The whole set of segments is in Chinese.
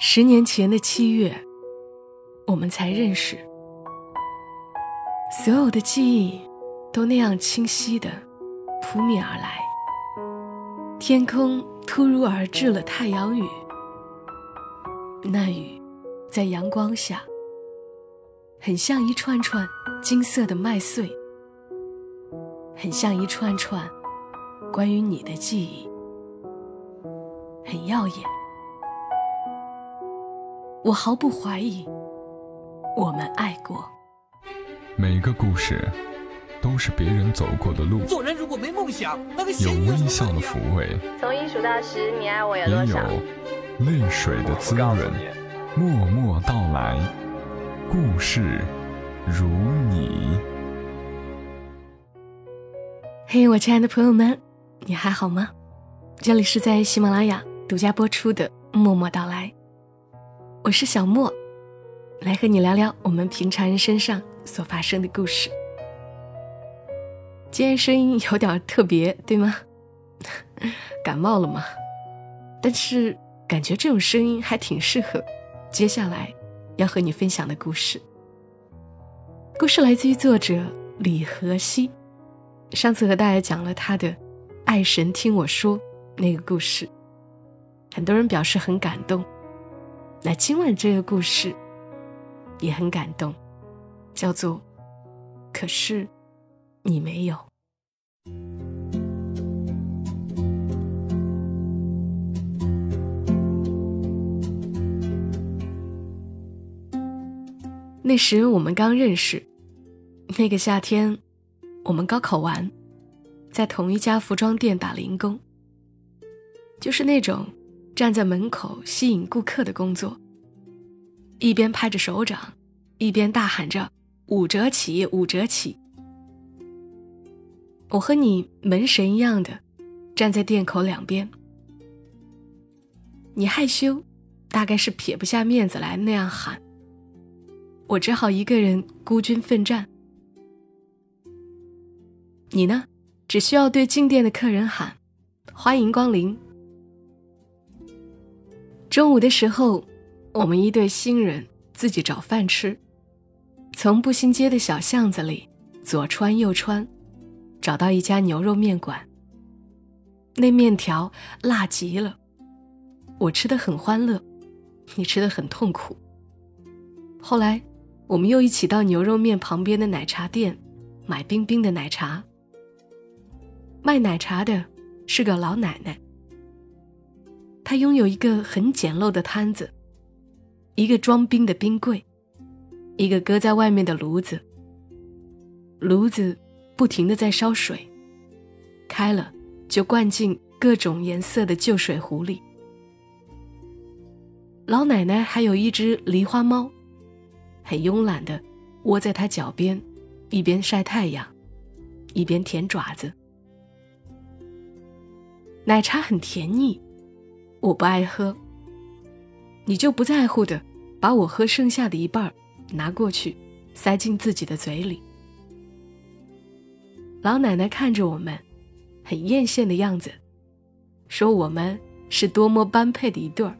十年前的七月，我们才认识，所有的记忆都那样清晰的扑面而来。天空突如而至了太阳雨，那雨在阳光下，很像一串串金色的麦穗，很像一串串关于你的记忆，很耀眼。我毫不怀疑，我们爱过。每个故事都是别人走过的路，做人如果没梦想，那个有微笑的抚慰，从一数到十，你爱我有也有？泪水的滋润。默默到来，故事如你。嘿，我亲爱的朋友们，你还好吗？这里是在喜马拉雅独家播出的《默默到来》，我是小莫，来和你聊聊我们平常人身上所发生的故事。今天声音有点特别，对吗？感冒了吗？但是感觉这种声音还挺适合接下来要和你分享的故事。故事来自于作者李和熙。上次和大家讲了他的《爱神听我说》那个故事，很多人表示很感动。那今晚这个故事也很感动，叫做《可是你没有》。那时我们刚认识，那个夏天，我们高考完，在同一家服装店打零工，就是那种站在门口吸引顾客的工作，一边拍着手掌，一边大喊着“五折起，五折起”。我和你门神一样的站在店口两边，你害羞，大概是撇不下面子来那样喊。我只好一个人孤军奋战。你呢，只需要对进店的客人喊：“欢迎光临。”中午的时候，我们一对新人自己找饭吃，从步行街的小巷子里左穿右穿，找到一家牛肉面馆。那面条辣极了，我吃的很欢乐，你吃的很痛苦。后来。我们又一起到牛肉面旁边的奶茶店，买冰冰的奶茶。卖奶茶的是个老奶奶，他拥有一个很简陋的摊子，一个装冰的冰柜，一个搁在外面的炉子。炉子不停的在烧水，开了就灌进各种颜色的旧水壶里。老奶奶还有一只狸花猫。很慵懒的窝在他脚边，一边晒太阳，一边舔爪子。奶茶很甜腻，我不爱喝。你就不在乎的把我喝剩下的一半拿过去，塞进自己的嘴里。老奶奶看着我们，很艳羡的样子，说我们是多么般配的一对儿。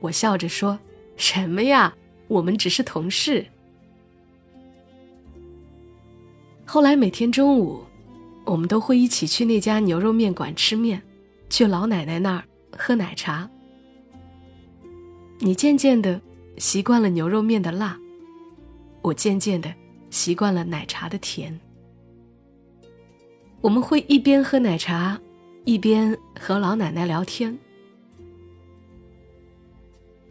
我笑着说：“什么呀？”我们只是同事。后来每天中午，我们都会一起去那家牛肉面馆吃面，去老奶奶那儿喝奶茶。你渐渐的习惯了牛肉面的辣，我渐渐的习惯了奶茶的甜。我们会一边喝奶茶，一边和老奶奶聊天。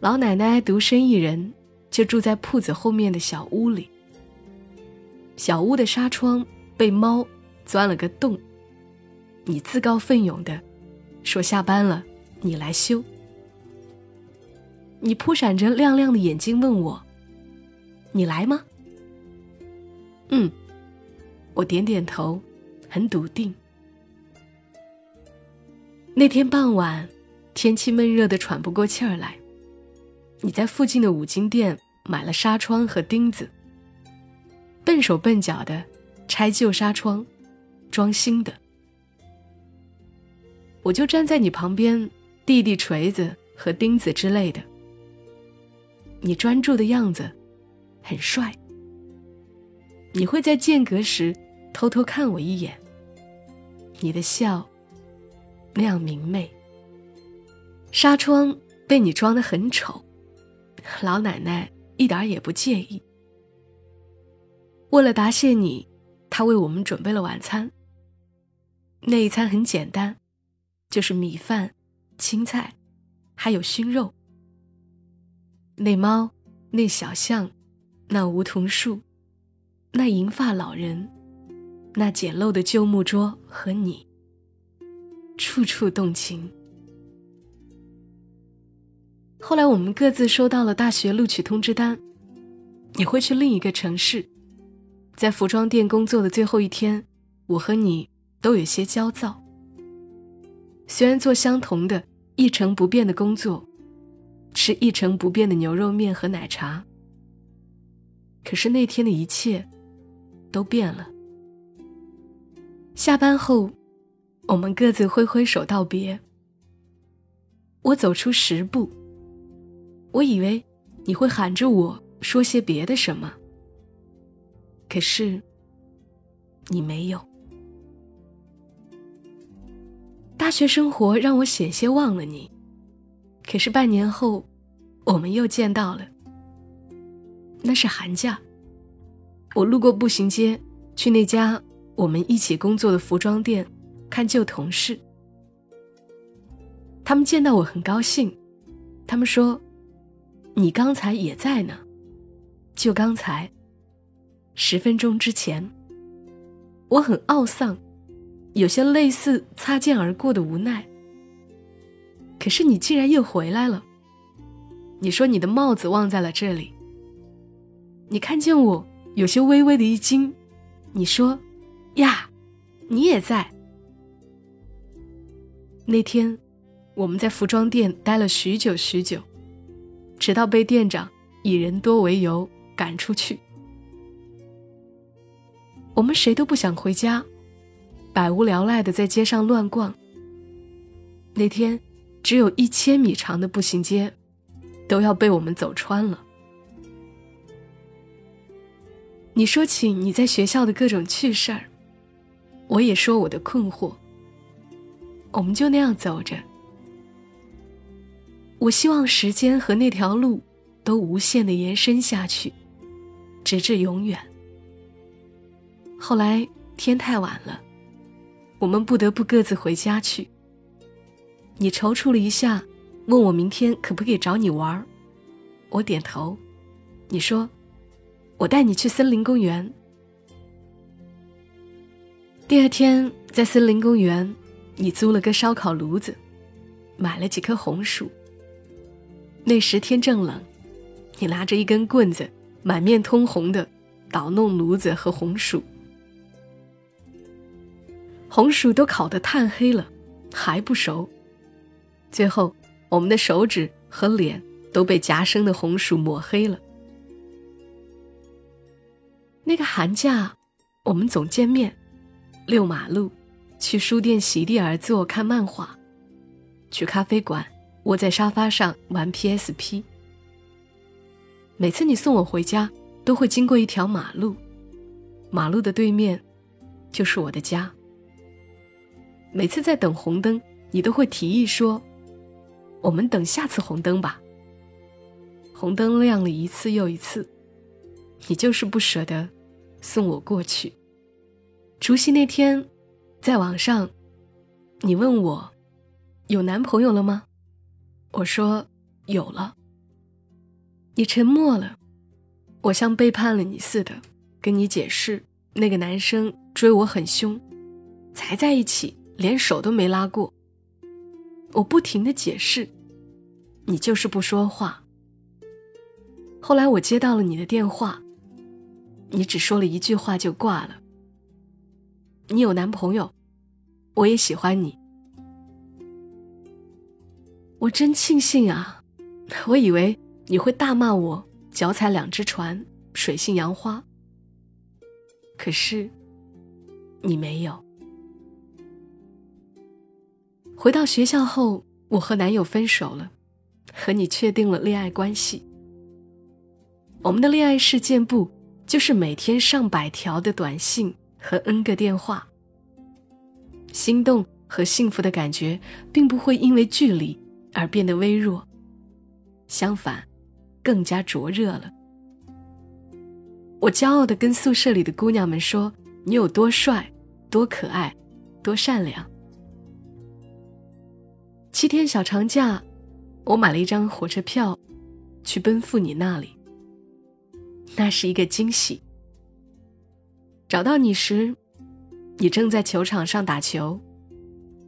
老奶奶独身一人。就住在铺子后面的小屋里。小屋的纱窗被猫钻了个洞。你自告奋勇的说下班了，你来修。你扑闪着亮亮的眼睛问我：“你来吗？”嗯，我点点头，很笃定。那天傍晚，天气闷热的喘不过气儿来。你在附近的五金店买了纱窗和钉子，笨手笨脚的拆旧纱窗，装新的。我就站在你旁边，弟弟锤子和钉子之类的，你专注的样子很帅。你会在间隔时偷偷看我一眼。你的笑那样明媚。纱窗被你装得很丑，老奶奶一点也不介意。为了答谢你，她为我们准备了晚餐。那一餐很简单，就是米饭、青菜，还有熏肉。那猫，那小象，那梧桐树，那银发老人，那简陋的旧木桌和你，处处动情。后来我们各自收到了大学录取通知单，你会去另一个城市，在服装店工作的最后一天，我和你都有些焦躁。虽然做相同的一成不变的工作，吃一成不变的牛肉面和奶茶，可是那天的一切都变了。下班后，我们各自挥挥手道别。我走出十步。我以为你会喊着我说些别的什么，可是你没有。大学生活让我险些忘了你，可是半年后，我们又见到了。那是寒假，我路过步行街，去那家我们一起工作的服装店看旧同事。他们见到我很高兴，他们说。你刚才也在呢，就刚才，十分钟之前，我很懊丧，有些类似擦肩而过的无奈。可是你竟然又回来了。你说你的帽子忘在了这里。你看见我有些微微的一惊，你说：“呀，你也在。”那天，我们在服装店待了许久许久。直到被店长以人多为由赶出去，我们谁都不想回家，百无聊赖的在街上乱逛。那天，只有一千米长的步行街，都要被我们走穿了。你说起你在学校的各种趣事儿，我也说我的困惑。我们就那样走着。我希望时间和那条路都无限的延伸下去，直至永远。后来天太晚了，我们不得不各自回家去。你踌躇了一下，问我明天可不可以找你玩儿我点头。你说：“我带你去森林公园。”第二天在森林公园，你租了个烧烤炉子，买了几颗红薯。那时天正冷，你拿着一根棍子，满面通红的捣弄炉子和红薯。红薯都烤得炭黑了，还不熟。最后，我们的手指和脸都被夹生的红薯抹黑了。那个寒假，我们总见面，遛马路，去书店席地而坐看漫画，去咖啡馆。窝在沙发上玩 PSP。每次你送我回家，都会经过一条马路，马路的对面就是我的家。每次在等红灯，你都会提议说：“我们等下次红灯吧。”红灯亮了一次又一次，你就是不舍得送我过去。除夕那天，在网上，你问我有男朋友了吗？我说有了。你沉默了，我像背叛了你似的，跟你解释那个男生追我很凶，才在一起连手都没拉过。我不停的解释，你就是不说话。后来我接到了你的电话，你只说了一句话就挂了。你有男朋友，我也喜欢你。我真庆幸啊！我以为你会大骂我脚踩两只船，水性杨花。可是，你没有。回到学校后，我和男友分手了，和你确定了恋爱关系。我们的恋爱事件簿就是每天上百条的短信和 N 个电话。心动和幸福的感觉并不会因为距离而变得微弱，相反，更加灼热了。我骄傲的跟宿舍里的姑娘们说：“你有多帅，多可爱，多善良。”七天小长假，我买了一张火车票，去奔赴你那里。那是一个惊喜。找到你时，你正在球场上打球，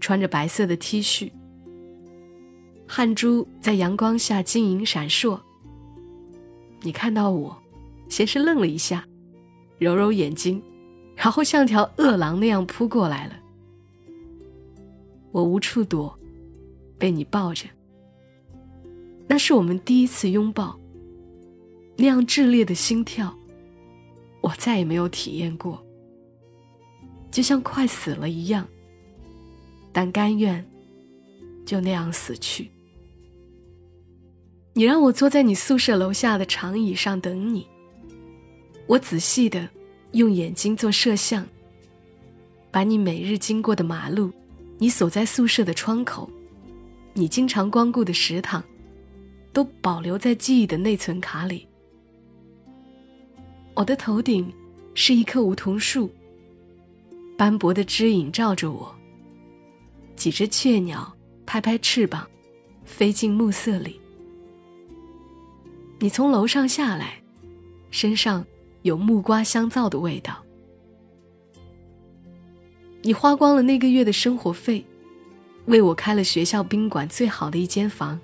穿着白色的 T 恤，汗珠在阳光下晶莹闪烁。你看到我。先是愣了一下，揉揉眼睛，然后像条饿狼那样扑过来了。我无处躲，被你抱着。那是我们第一次拥抱，那样炽烈的心跳，我再也没有体验过。就像快死了一样，但甘愿就那样死去。你让我坐在你宿舍楼下的长椅上等你。我仔细的用眼睛做摄像，把你每日经过的马路，你所在宿舍的窗口，你经常光顾的食堂，都保留在记忆的内存卡里。我的头顶是一棵梧桐树，斑驳的枝影照着我。几只雀鸟拍拍翅膀，飞进暮色里。你从楼上下来，身上。有木瓜香皂的味道。你花光了那个月的生活费，为我开了学校宾馆最好的一间房。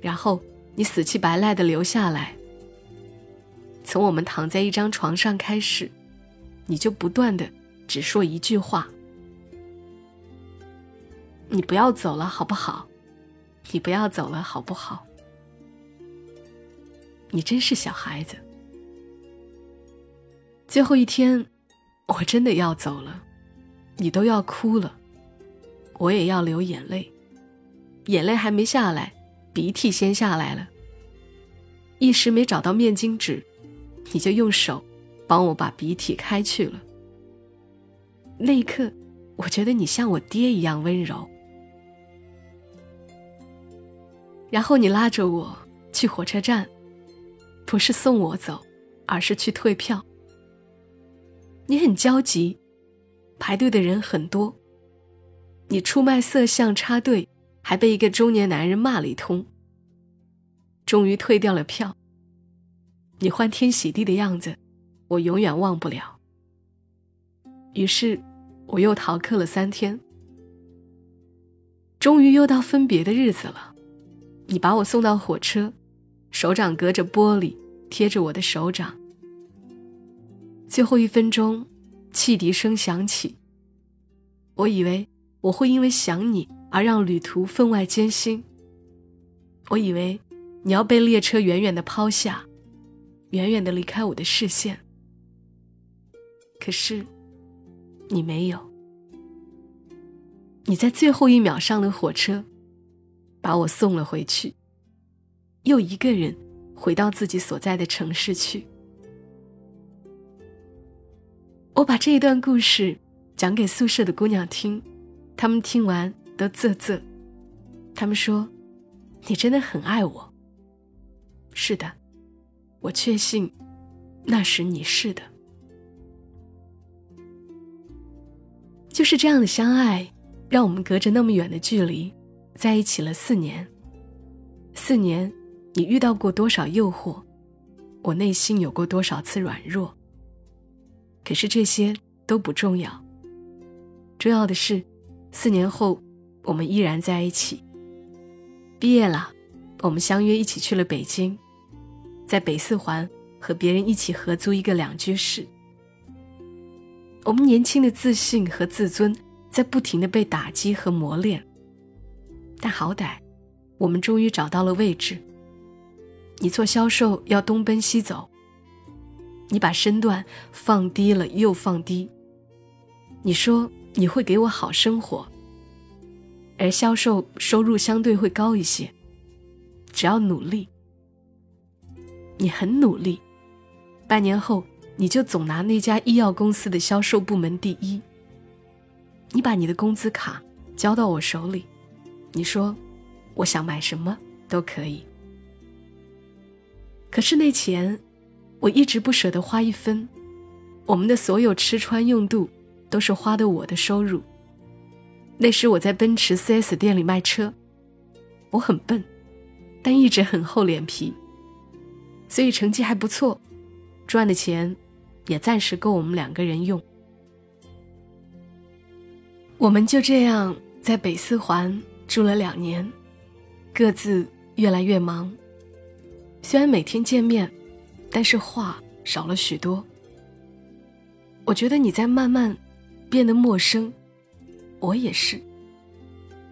然后你死乞白赖的留下来。从我们躺在一张床上开始，你就不断的只说一句话：“你不要走了，好不好？你不要走了，好不好？”你真是小孩子。最后一天，我真的要走了，你都要哭了，我也要流眼泪，眼泪还没下来，鼻涕先下来了。一时没找到面巾纸，你就用手帮我把鼻涕开去了。那一刻，我觉得你像我爹一样温柔。然后你拉着我去火车站，不是送我走，而是去退票。你很焦急，排队的人很多。你出卖色相插队，还被一个中年男人骂了一通。终于退掉了票。你欢天喜地的样子，我永远忘不了。于是，我又逃课了三天。终于又到分别的日子了，你把我送到火车，手掌隔着玻璃贴着我的手掌。最后一分钟，汽笛声响起。我以为我会因为想你而让旅途分外艰辛。我以为你要被列车远远的抛下，远远的离开我的视线。可是，你没有。你在最后一秒上了火车，把我送了回去，又一个人回到自己所在的城市去。我把这一段故事讲给宿舍的姑娘听，他们听完都啧啧。他们说：“你真的很爱我。”是的，我确信，那时你是的。就是这样的相爱，让我们隔着那么远的距离，在一起了四年。四年，你遇到过多少诱惑？我内心有过多少次软弱？可是这些都不重要，重要的是，四年后我们依然在一起。毕业了，我们相约一起去了北京，在北四环和别人一起合租一个两居室。我们年轻的自信和自尊在不停的被打击和磨练，但好歹，我们终于找到了位置。你做销售要东奔西走。你把身段放低了又放低。你说你会给我好生活，而销售收入相对会高一些，只要努力。你很努力，半年后你就总拿那家医药公司的销售部门第一。你把你的工资卡交到我手里，你说我想买什么都可以。可是那钱，我一直不舍得花一分。我们的所有吃穿用度都是花的我的收入。那时我在奔驰 4S 店里卖车，我很笨，但一直很厚脸皮。所以成绩还不错，赚的钱也暂时够我们两个人用。我们就这样在北四环住了两年，各自越来越忙。虽然每天见面，但是话少了许多。我觉得你在慢慢变得陌生，我也是。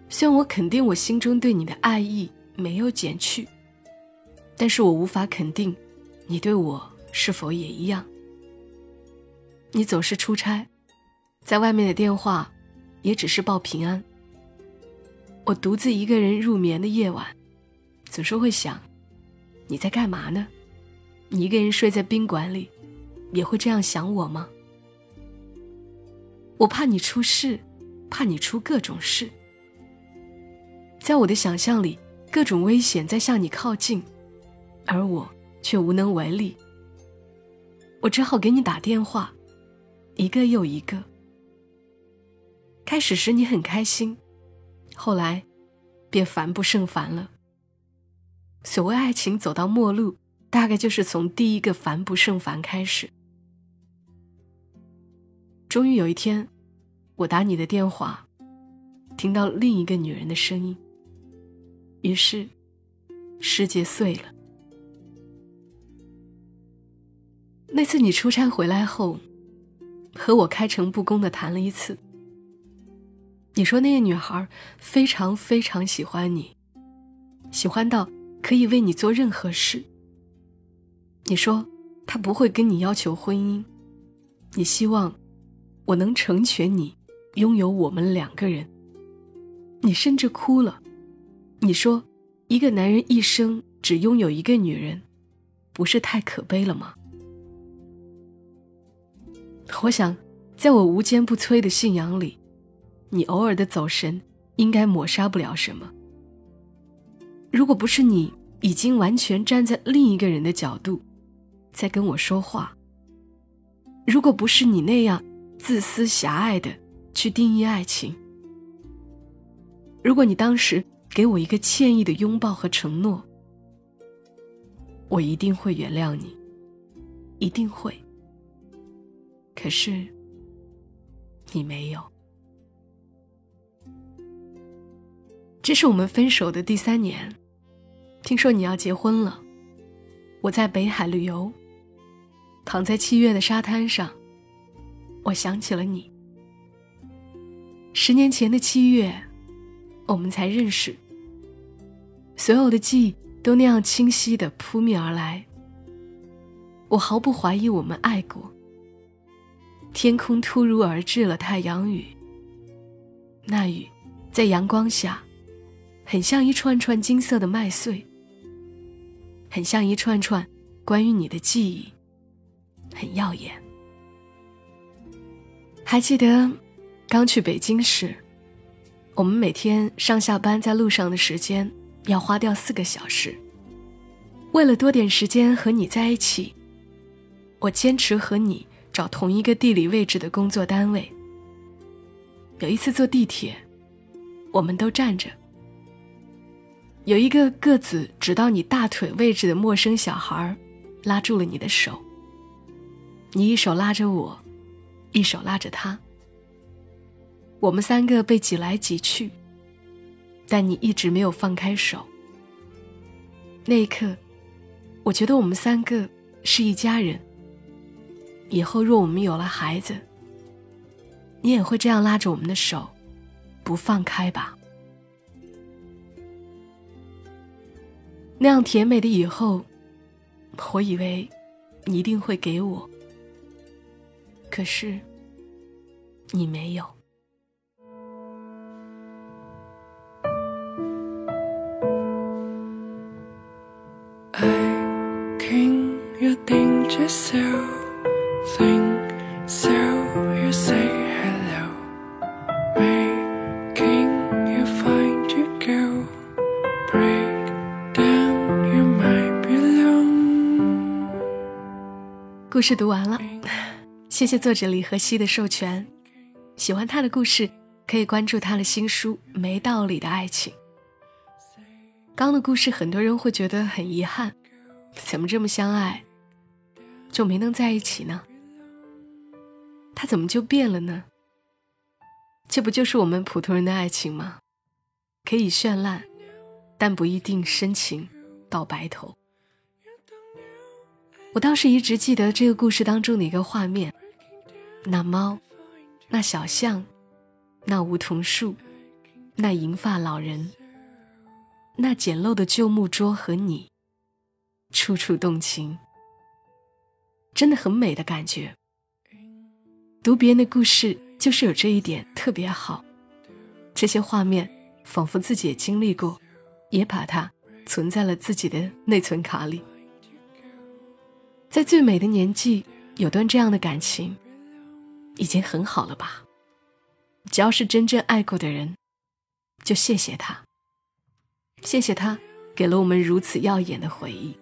虽然我肯定我心中对你的爱意没有减去。但是我无法肯定，你对我是否也一样。你总是出差，在外面的电话，也只是报平安。我独自一个人入眠的夜晚，总是会想，你在干嘛呢？你一个人睡在宾馆里，也会这样想我吗？我怕你出事，怕你出各种事。在我的想象里，各种危险在向你靠近。而我却无能为力，我只好给你打电话，一个又一个。开始时你很开心，后来便烦不胜烦了。所谓爱情走到末路，大概就是从第一个烦不胜烦开始。终于有一天，我打你的电话，听到另一个女人的声音，于是世界碎了。那次你出差回来后，和我开诚布公的谈了一次。你说那个女孩非常非常喜欢你，喜欢到可以为你做任何事。你说她不会跟你要求婚姻，你希望我能成全你，拥有我们两个人。你甚至哭了，你说一个男人一生只拥有一个女人，不是太可悲了吗？我想，在我无坚不摧的信仰里，你偶尔的走神应该抹杀不了什么。如果不是你已经完全站在另一个人的角度，在跟我说话，如果不是你那样自私狭隘的去定义爱情，如果你当时给我一个歉意的拥抱和承诺，我一定会原谅你，一定会。可是，你没有。这是我们分手的第三年，听说你要结婚了。我在北海旅游，躺在七月的沙滩上，我想起了你。十年前的七月，我们才认识，所有的记忆都那样清晰的扑面而来。我毫不怀疑我们爱过。天空突如而至了太阳雨。那雨，在阳光下，很像一串串金色的麦穗，很像一串串关于你的记忆，很耀眼。还记得刚去北京时，我们每天上下班在路上的时间要花掉四个小时。为了多点时间和你在一起，我坚持和你。找同一个地理位置的工作单位。有一次坐地铁，我们都站着。有一个个子只到你大腿位置的陌生小孩，拉住了你的手。你一手拉着我，一手拉着他。我们三个被挤来挤去，但你一直没有放开手。那一刻，我觉得我们三个是一家人。以后若我们有了孩子，你也会这样拉着我们的手，不放开吧？那样甜美的以后，我以为你一定会给我，可是你没有。I can just something, so you say hello, making you find your go, break down you might belong. 故事读完了，谢谢作者李和熙的授权。喜欢他的故事，可以关注他的新书《没道理的爱情》。刚的故事，很多人会觉得很遗憾，怎么这么相爱，就没能在一起呢？他怎么就变了呢？这不就是我们普通人的爱情吗？可以绚烂，但不一定深情到白头。我倒是一直记得这个故事当中的一个画面：那猫，那小象，那梧桐树，那银发老人。那简陋的旧木桌和你，处处动情，真的很美的感觉。读别人的故事，就是有这一点特别好。这些画面仿佛自己也经历过，也把它存在了自己的内存卡里。在最美的年纪，有段这样的感情，已经很好了吧？只要是真正爱过的人，就谢谢他。谢谢他，给了我们如此耀眼的回忆。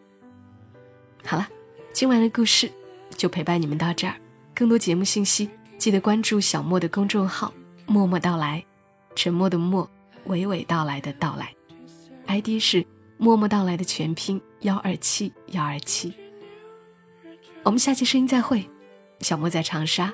好了，今晚的故事就陪伴你们到这儿。更多节目信息，记得关注小莫的公众号“默默到来”，沉默的默，娓娓道来的到来。ID 是“默默到来”的全拼幺二七幺二七。我们下期声音再会，小莫在长沙，